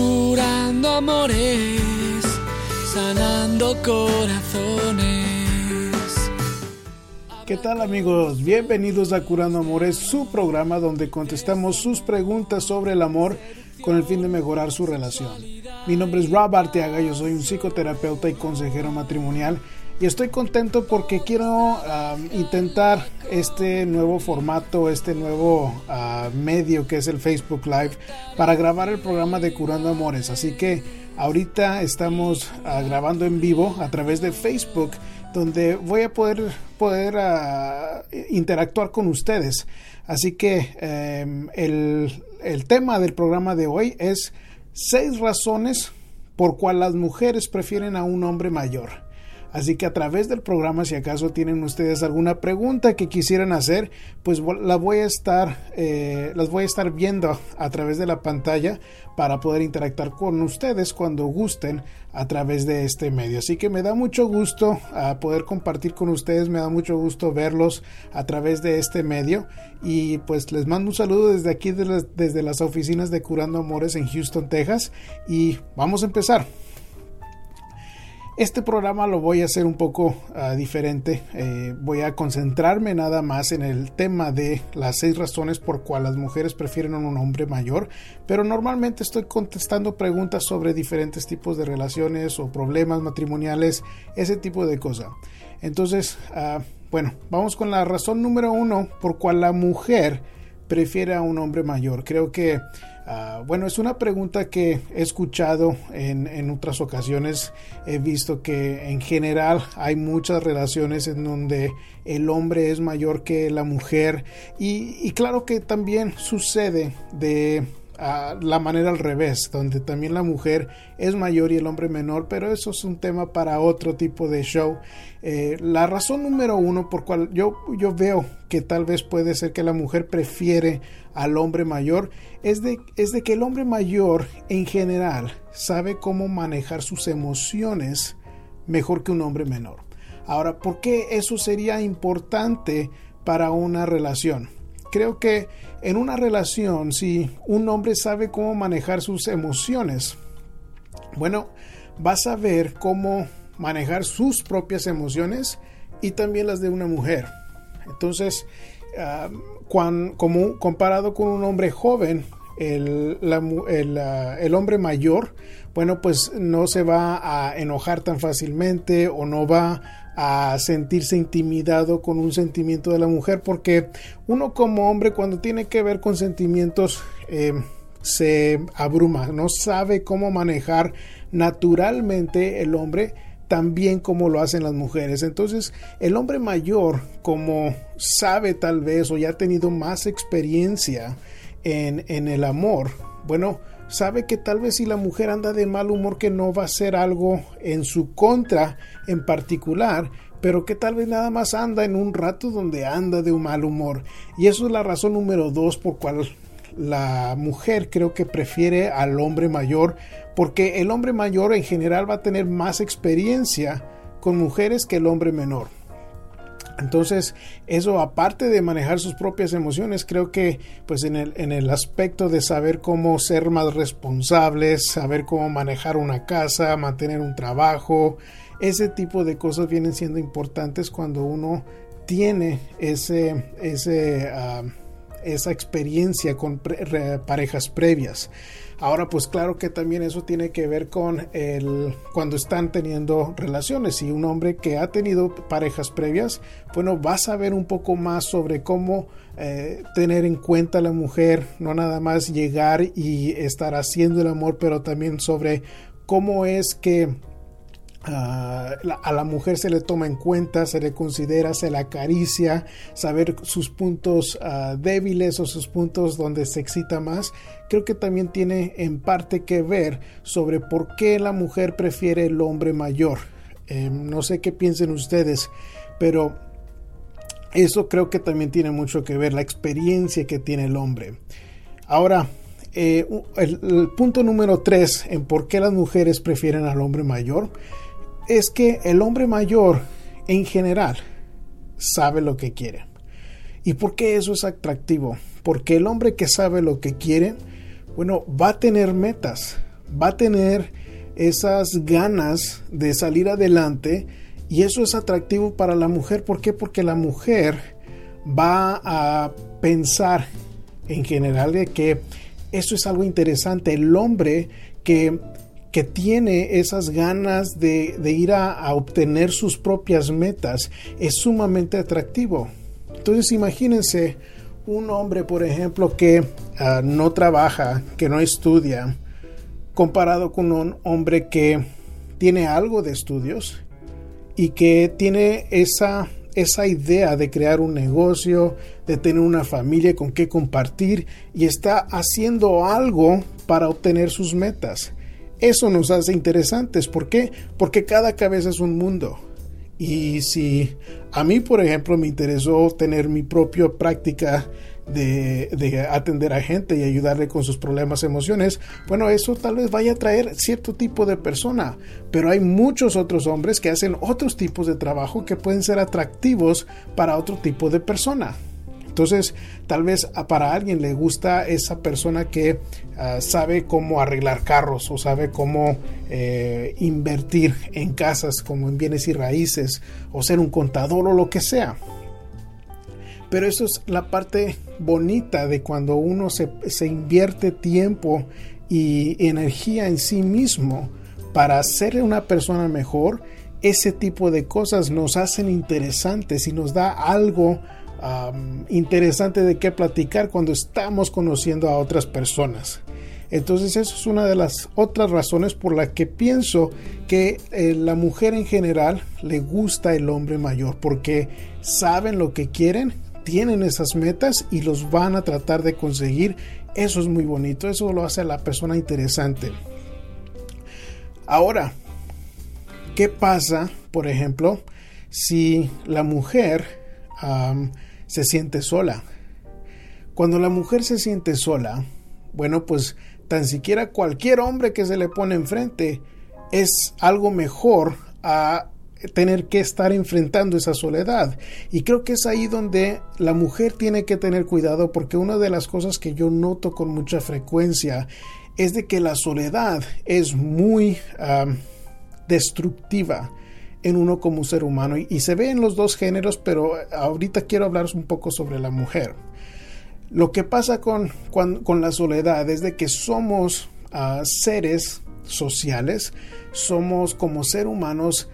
curando amores, sanando corazones. ¿Qué tal amigos? Bienvenidos a Curando Amores, su programa donde contestamos sus preguntas sobre el amor con el fin de mejorar su relación. Mi nombre es Rob Arteaga, yo soy un psicoterapeuta y consejero matrimonial y estoy contento porque quiero intentar este nuevo formato, este nuevo ah, medio que es el Facebook Live para grabar el programa de Curando Amores. Así que ahorita estamos ah, grabando en vivo a través de Facebook donde voy a poder, poder ah, interactuar con ustedes. Así que em, el, el tema del programa de hoy es seis razones por cual las mujeres prefieren a un hombre mayor. Así que a través del programa, si acaso tienen ustedes alguna pregunta que quisieran hacer, pues la voy a estar, eh, las voy a estar viendo a través de la pantalla para poder interactuar con ustedes cuando gusten a través de este medio. Así que me da mucho gusto ah, poder compartir con ustedes, me da mucho gusto verlos a través de este medio y pues les mando un saludo desde aquí, desde las oficinas de Curando Amores en Houston, Texas y vamos a empezar. Este programa lo voy a hacer un poco ah, diferente. Eh, voy a concentrarme nada más en el tema de las seis razones por cual las mujeres prefieren a un hombre mayor, pero normalmente estoy contestando preguntas sobre diferentes tipos de relaciones o problemas matrimoniales, ese tipo de cosas. Entonces, ah, bueno, vamos con la razón número uno por cual la mujer prefiere a un hombre mayor. Creo que Ah, bueno, es una pregunta que he escuchado en, otras ocasiones. He visto que en general hay muchas relaciones en donde el hombre es mayor que la mujer y claro que también sucede de la manera al revés, donde también la mujer es mayor y el hombre menor, pero eso es un tema para otro tipo de show. Eh, la razón número uno por cual yo, yo veo que tal vez puede ser que la mujer prefiere al hombre mayor es de, es de que el hombre mayor en general sabe cómo manejar sus emociones mejor que un hombre menor. Ahora, ¿por qué eso sería importante para una relación? Creo que en una relación, si un hombre sabe cómo manejar sus emociones, bueno, va a saber cómo manejar sus propias emociones y también las de una mujer. Entonces, ah, como comparado con un hombre joven, el, ah, el, hombre mayor, bueno, pues no se va a enojar tan fácilmente o no va a sentirse intimidado con un sentimiento de la mujer porque uno como hombre cuando tiene que ver con sentimientos eh, se abruma, no sabe cómo manejar naturalmente el hombre también como lo hacen las mujeres. Entonces, el hombre mayor, como sabe tal vez o ya ha tenido más experiencia en, en el amor, bueno, sabe que tal vez si la mujer anda de mal humor que no va a ser algo en su contra en particular, pero que tal vez nada más anda en un rato donde anda de un mal humor. Y eso es la razón número dos por cual la mujer creo que prefiere al hombre mayor, porque el hombre mayor en general va a tener más experiencia con mujeres que el hombre menor. Entonces, eso aparte de manejar sus propias emociones, creo que pues en el, en el aspecto de saber cómo ser más responsables, saber cómo manejar una casa, mantener un trabajo, ese tipo de cosas vienen siendo importantes cuando uno tiene ese, ese, ah, esa experiencia con parejas previas. Ahora, pues claro que también eso tiene que ver con el cuando están teniendo relaciones. Si un hombre que ha tenido parejas previas, bueno, va a saber un poco más sobre cómo eh, tener en cuenta a la mujer, no nada más llegar y estar haciendo el amor, pero también sobre cómo es que a la mujer se le toma en cuenta, se le considera, se la acaricia, saber sus puntos ah, débiles o sus puntos donde se excita más, creo que también tiene en parte que ver sobre por qué la mujer prefiere el hombre mayor. Em, no sé qué piensen ustedes, pero eso creo que también tiene mucho que ver, la experiencia que tiene el hombre. Ahora, eh, el punto número tres en por qué las mujeres prefieren al hombre mayor es que el hombre mayor en general sabe lo que quiere. ¿Y por qué eso es atractivo? Porque el hombre que sabe lo que quiere, bueno, va a tener metas, va a tener esas ganas de salir adelante y eso es atractivo para la mujer. ¿Por qué? Porque la mujer va a pensar en general de que eso es algo interesante. El hombre que, que tiene esas ganas de, ir a, obtener sus propias metas es sumamente atractivo. Entonces imagínense un hombre, por ejemplo, que ah, no trabaja, que no estudia, comparado con un hombre que tiene algo de estudios y que tiene esa, esa idea de crear un negocio, de tener una familia con que compartir y está haciendo algo para obtener sus metas. Eso nos hace interesantes. ¿Por qué? Porque cada cabeza es un mundo. Y si a mí, por ejemplo, me interesó tener mi propia práctica de, atender a gente y ayudarle con sus problemas, emociones, bueno, eso tal vez vaya a traer cierto tipo de persona, pero hay muchos otros hombres que hacen otros tipos de trabajo que pueden ser atractivos para otro tipo de persona. Entonces, tal vez para alguien le gusta esa persona que ah, sabe cómo arreglar carros o sabe cómo eh, invertir en casas como en bienes y raíces o ser un contador o lo que sea. Pero eso es la parte bonita de cuando uno se, invierte tiempo y energía en sí mismo para ser una persona mejor. Ese tipo de cosas nos hacen interesantes y nos da algo interesante de qué platicar cuando estamos conociendo a otras personas. Entonces eso es una de las otras razones por la que pienso que eh, la mujer en general le gusta el hombre mayor porque saben lo que quieren tienen esas metas y los van a tratar de conseguir. Eso es muy bonito, eso lo hace a la persona interesante. Ahora, ¿qué pasa, por ejemplo, si la mujer se siente sola? Cuando la mujer se siente sola, bueno, pues tan siquiera cualquier hombre que se le pone enfrente es algo mejor a tener que estar enfrentando esa soledad. Y creo que es ahí donde la mujer tiene que tener cuidado porque una de las cosas que yo noto con mucha frecuencia es de que la soledad es muy destructiva en uno como ser humano y, se ve en los dos géneros, pero ahorita quiero hablar un poco sobre la mujer. Lo que pasa con, con, la soledad es de que somos ah, seres sociales, somos como ser humanos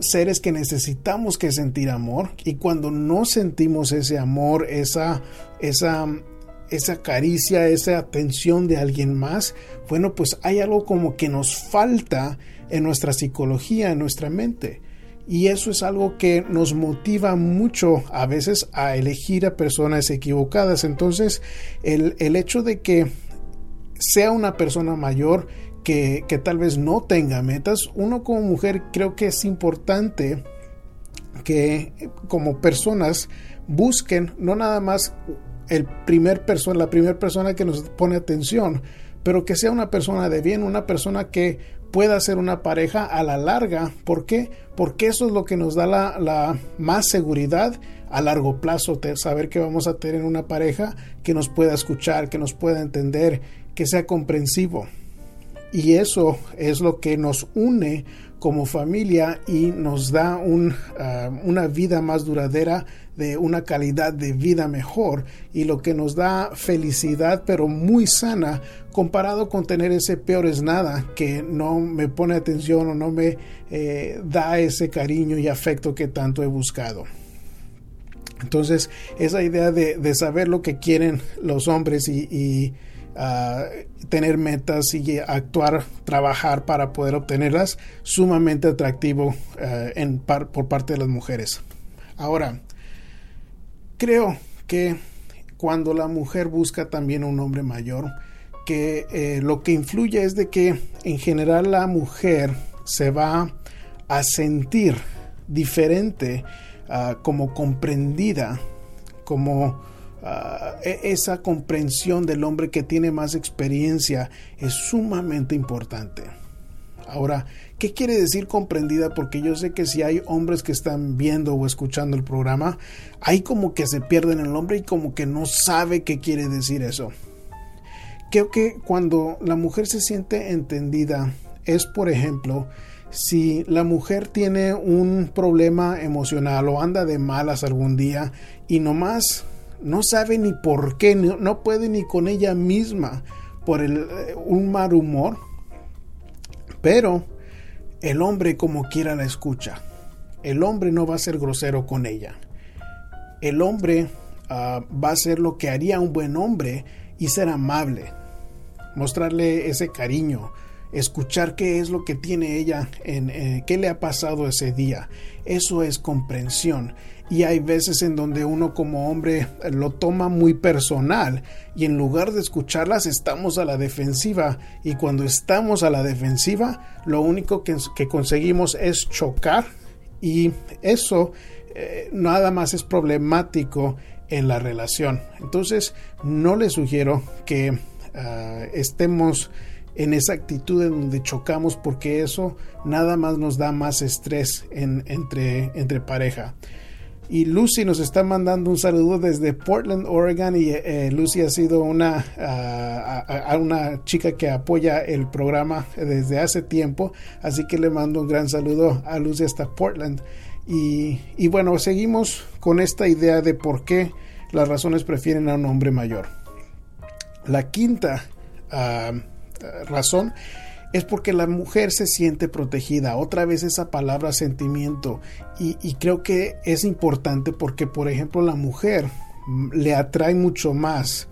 seres que necesitamos que sentir amor y cuando no sentimos ese amor, esa, esa, esa caricia, esa atención de alguien más, bueno, pues hay algo como que nos falta en nuestra psicología, en nuestra mente. Y eso es algo que nos motiva mucho a veces a elegir a personas equivocadas. Entonces, el, el hecho de que sea una persona mayor que, tal vez no tenga metas, uno como mujer creo que es importante que como personas busquen no nada más el primer persona, la primera persona que nos pone atención, pero que sea una persona de bien, una persona que pueda ser una pareja a la larga. ¿Por qué? Porque eso es lo que nos da la, la más seguridad a largo plazo, saber que vamos a tener una pareja que nos pueda escuchar, que nos pueda entender, que sea comprensivo. Y eso es lo que nos une como familia y nos da ah, una vida más duradera, de una calidad de vida mejor y lo que nos da felicidad pero muy sana comparado con tener ese peor es nada que no me pone atención o no me eh, da ese cariño y afecto que tanto he buscado. Entonces, esa idea de, saber lo que quieren los hombres y tener metas y actuar, trabajar para poder obtenerlas, sumamente atractivo eh, en por parte de las mujeres. Ahora, creo que cuando la mujer busca también un hombre mayor, que eh, lo que influye es de que en general la mujer se va a sentir diferente, ah, como comprendida, como Ah, e, esa comprensión del hombre que tiene más experiencia es sumamente importante. Ahora, ¿qué quiere decir comprendida? Porque yo sé que si hay hombres que están viendo o escuchando el programa, hay como que se pierden el hombre y como que no sabe qué quiere decir eso. creo que cuando la mujer se siente entendida es, por ejemplo, si la mujer tiene un problema emocional o anda de malas algún día y nomás no sabe ni por qué, no, puede ni con ella misma por el, eh, un mal humor, pero el hombre como quiera la escucha. El hombre no va a ser grosero con ella. El hombre ah, va a hacer lo que haría un buen hombre y ser amable. Mostrarle ese cariño, escuchar qué es lo que tiene ella, en, eh, qué le ha pasado ese día. Eso es comprensión. Y hay veces en donde uno como hombre lo toma muy personal y en lugar de escucharlas estamos a la defensiva y cuando estamos a la defensiva lo único que, conseguimos es chocar y eso eh, nada más es problemático en la relación. Entonces no le sugiero que ah, estemos en esa actitud en donde chocamos porque eso nada más nos da más estrés entre, entre pareja. Y Lucy nos está mandando un saludo desde Portland, Oregon. Y eh, Lucy ha sido una, una chica que apoya el programa desde hace tiempo. Así que le mando un gran saludo a Lucy hasta Portland. Y, y bueno, seguimos con esta idea de por qué las razones prefieren a un hombre mayor. La quinta ah, razón es porque la mujer se siente protegida. Otra vez esa palabra sentimiento. Y, creo que es importante porque, por ejemplo, la mujer le atrae mucho más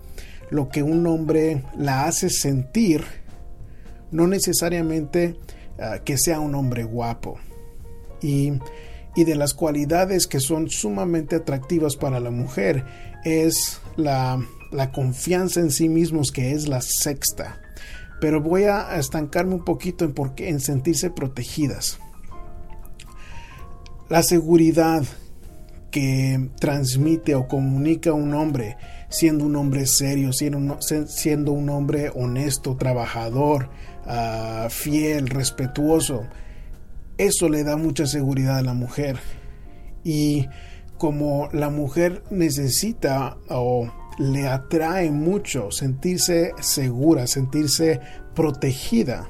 lo que un hombre la hace sentir, no necesariamente ah, que sea un hombre guapo. Y, de las cualidades que son sumamente atractivas para la mujer es la confianza en sí mismos, que es la sexta pero voy a estancarme un poquito en, en sentirse protegidas. La seguridad que transmite o comunica un hombre, siendo un hombre serio, siendo un, hombre honesto, trabajador, ah, fiel, respetuoso, eso le da mucha seguridad a la mujer. Y como la mujer necesita o le atrae mucho sentirse segura, sentirse protegida.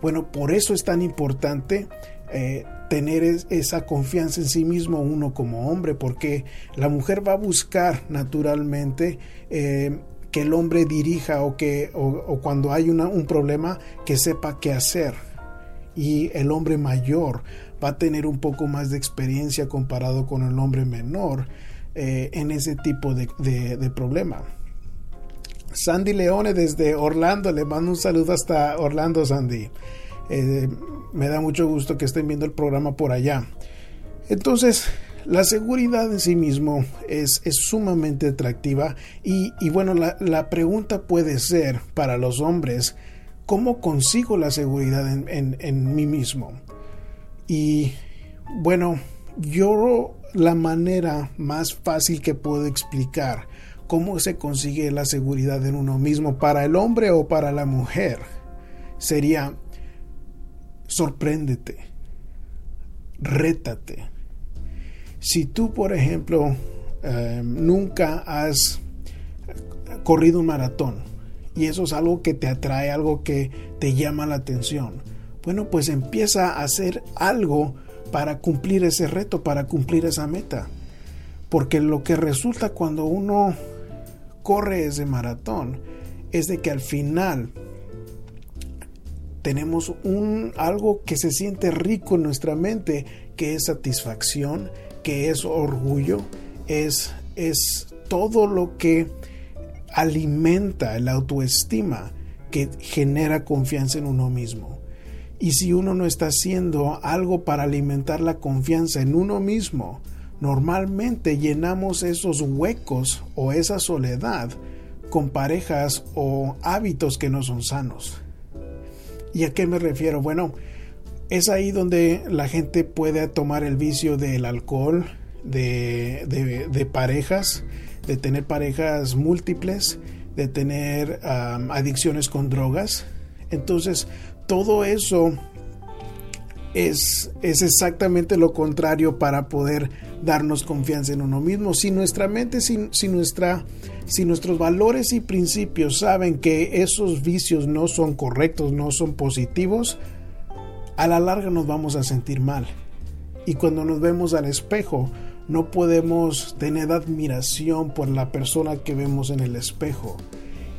Bueno, por eso es tan importante eh, tener esa confianza en sí mismo uno como hombre, porque la mujer va a buscar naturalmente eh, que el hombre dirija o que o, cuando hay un problema que sepa qué hacer. Y el hombre mayor va a tener un poco más de experiencia comparado con el hombre menor eh, en ese tipo de, problema. Sandy Leone desde Orlando, le mando un saludo hasta Orlando, Sandy. Eh, me da mucho gusto que estén viendo el programa por allá. Entonces, la seguridad en sí mismo es, sumamente atractiva y, bueno, la, pregunta puede ser para los hombres, ¿cómo consigo la seguridad en, en mí mismo? Y bueno, yo la manera más fácil que puedo explicar cómo se consigue la seguridad en uno mismo para el hombre o para la mujer sería sorpréndete, rétate. Si tú, por ejemplo, em, nunca has corrido un maratón y eso es algo que te atrae, algo que te llama la atención, bueno, pues empieza a hacer algo para cumplir ese reto, para cumplir esa meta. Porque lo que resulta cuando uno corre ese maratón es de que al final tenemos un algo que se siente rico en nuestra mente, que es satisfacción, que es orgullo, es es todo lo que alimenta la autoestima que genera confianza en uno mismo. Y si uno no está haciendo algo para alimentar la confianza en uno mismo, normalmente llenamos esos huecos o esa soledad con parejas o hábitos que no son sanos. ¿Y a qué me refiero? Bueno, es ahí donde la gente puede tomar el vicio del alcohol, de, de, parejas, de tener parejas múltiples, de tener adicciones con drogas. Entonces, todo eso es, es exactamente lo contrario para poder darnos confianza en uno mismo. Si nuestra mente, si, si, nuestra, si nuestros valores y principios saben que esos vicios no son correctos, no son positivos, a la larga nos vamos a sentir mal. Y cuando nos vemos al espejo, no podemos tener admiración por la persona que vemos en el espejo.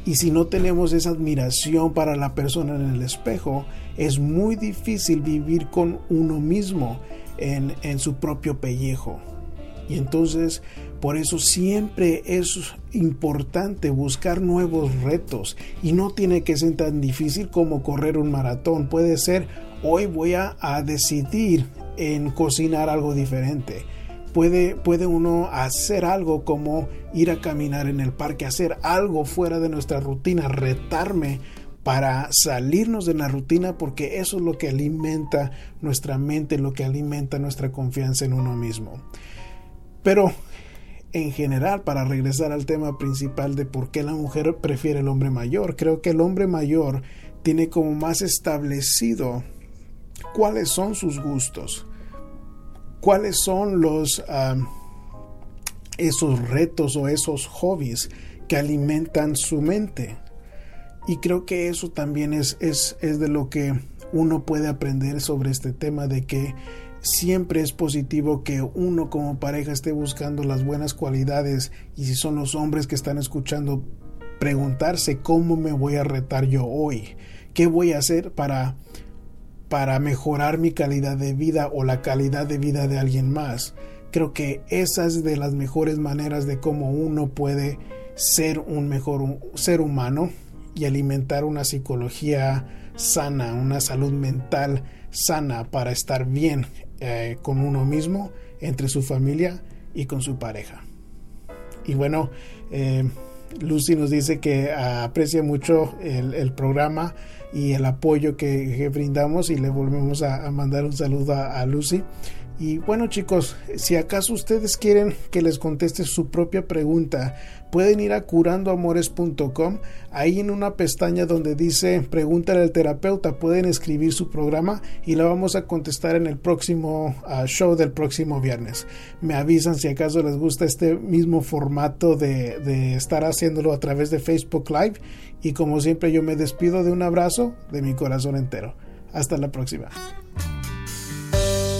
Y si no tenemos esa admiración para la persona en el espejo, es muy difícil vivir con uno mismo en, en su propio pellejo. Y entonces, por eso siempre es importante buscar nuevos retos. Y no tiene que ser tan difícil como correr un maratón. Puede ser, hoy voy a, a decidir en cocinar algo diferente. Puede, puede, uno hacer algo como ir a caminar en el parque, hacer algo fuera de nuestra rutina, retarme para salirnos de la rutina porque eso es lo que alimenta nuestra mente, lo que alimenta nuestra confianza en uno mismo. Pero en general, para regresar al tema principal de por qué la mujer prefiere el hombre mayor, creo que el hombre mayor tiene como más establecido cuáles son sus gustos, cuáles son los esos retos o esos hobbies que alimentan su mente. Y creo que eso también es, es, es de lo que uno puede aprender sobre este tema de que siempre es positivo que uno como pareja esté buscando las buenas cualidades y si son los hombres que están escuchando preguntarse cómo me voy a retar yo hoy, qué voy a hacer para para mejorar mi calidad de vida o la calidad de vida de alguien más. Creo que esa es de las mejores maneras de cómo uno puede ser un mejor ser humano y alimentar una psicología sana, una salud mental sana para estar bien eh, con uno mismo, entre su familia y con su pareja. Y bueno, eh, Lucy nos dice que aprecia mucho el programa y el apoyo que, brindamos y le volvemos a, mandar un saludo a, Lucy. Y bueno chicos, si acaso ustedes quieren que les conteste su propia pregunta, pueden ir a curandoamores.com. Ahí en una pestaña donde dice pregúntale al terapeuta, pueden escribir su programa y la vamos a contestar en el próximo ah, show del próximo viernes. Me avisan si acaso les gusta este mismo formato de, de estar haciéndolo a través de Facebook Live y como siempre yo me despido de un abrazo de mi corazón entero. Hasta la próxima.